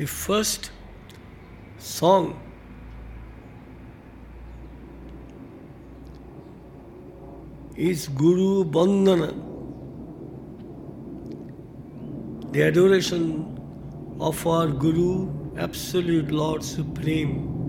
The first song is Guru Bandhana, the adoration of our Guru, Absolute Lord Supreme.